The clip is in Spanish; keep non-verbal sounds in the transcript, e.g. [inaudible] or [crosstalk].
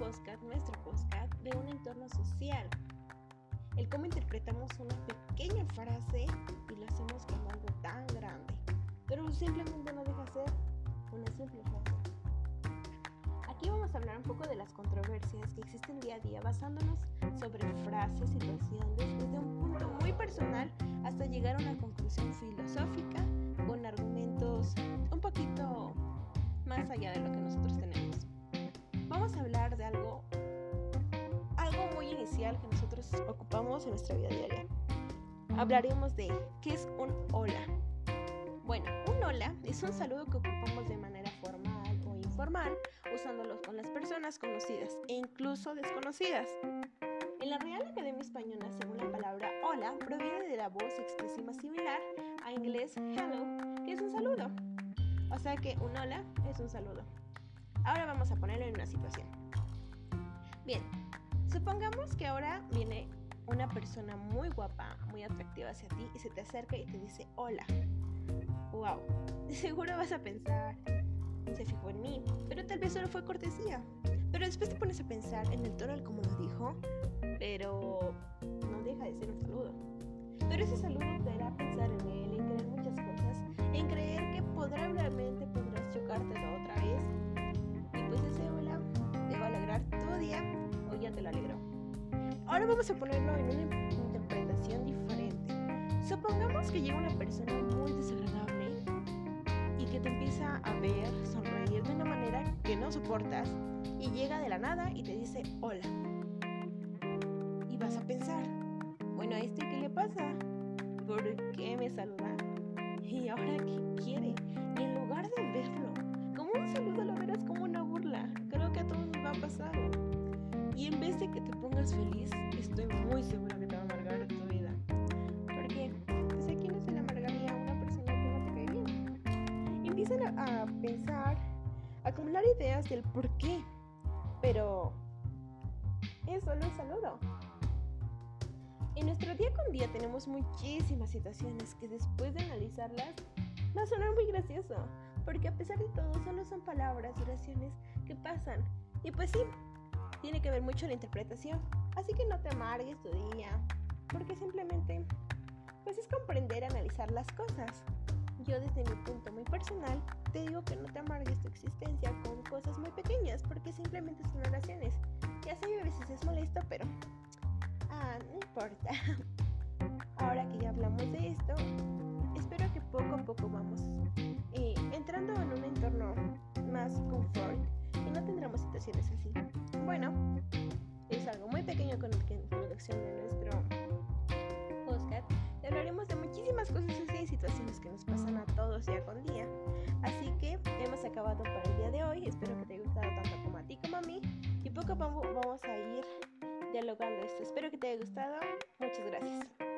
podcast, nuestro podcast, de un entorno social. El cómo interpretamos una pequeña frase y lo hacemos como algo tan grande, pero simplemente no deja ser una simple frase. Aquí vamos a hablar un poco de las controversias que existen día a día basándonos sobre frases, situaciones, desde un punto muy personal hasta llegar a una conclusión filosófica que nosotros ocupamos en nuestra vida diaria. Hablaremos de qué es un hola. Bueno, un hola es un saludo que ocupamos de manera formal o informal, usándolo con las personas conocidas e incluso desconocidas. En la Real Academia Española, según la palabra hola, proviene de la voz expresiva similar a inglés hello, que es un saludo. O sea que un hola es un saludo. Ahora vamos a ponerlo en una situación. Bien, supongamos que ahora viene una persona muy guapa, muy atractiva hacia ti y se te acerca y te dice hola. Wow, [laughs] seguro vas a pensar, se fijó en mí, pero tal vez solo fue cortesía. Pero después te pones a pensar en el tono al como lo dijo, pero Ahora vamos a ponerlo en una interpretación diferente. Supongamos que llega una persona muy desagradable y que te empieza a ver sonreír de una manera que no soportas y llega de la nada y te dice hola. Y vas a pensar, bueno, ¿a este qué le pasa? ¿Por qué me saluda? ¿Y ahora qué quiere? Y en lugar de verlo como un saludo, lo verás como una Creo que a todos nos va a pasar. Y en vez de que te pongas feliz, empiezan a, a pensar, a acumular ideas del por qué. Pero es solo un saludo. En nuestro día con día tenemos muchísimas situaciones que después de analizarlas va a sonar muy gracioso, porque a pesar de todo solo son palabras, oraciones que pasan. Y pues sí, tiene que ver mucho la interpretación. Así que no te amargues tu día, porque simplemente, pues es comprender, analizar las cosas. Yo desde mi punto muy personal te digo que no te amargues tu existencia con cosas muy pequeñas, porque simplemente son oraciones. Ya sé, a veces es molesto, pero... Ah, no importa. [laughs] Ahora que ya hablamos de esto, espero que poco a poco vamos eh, entrando en un entorno más confort y no tendremos situaciones así. Bueno, es algo muy pequeño con la introducción de nuestro podcast hablaremos de muchísimas cosas hoy. Espero que te haya gustado tanto como a ti como a mí y poco a poco vamos a ir dialogando esto. Espero que te haya gustado. Muchas gracias.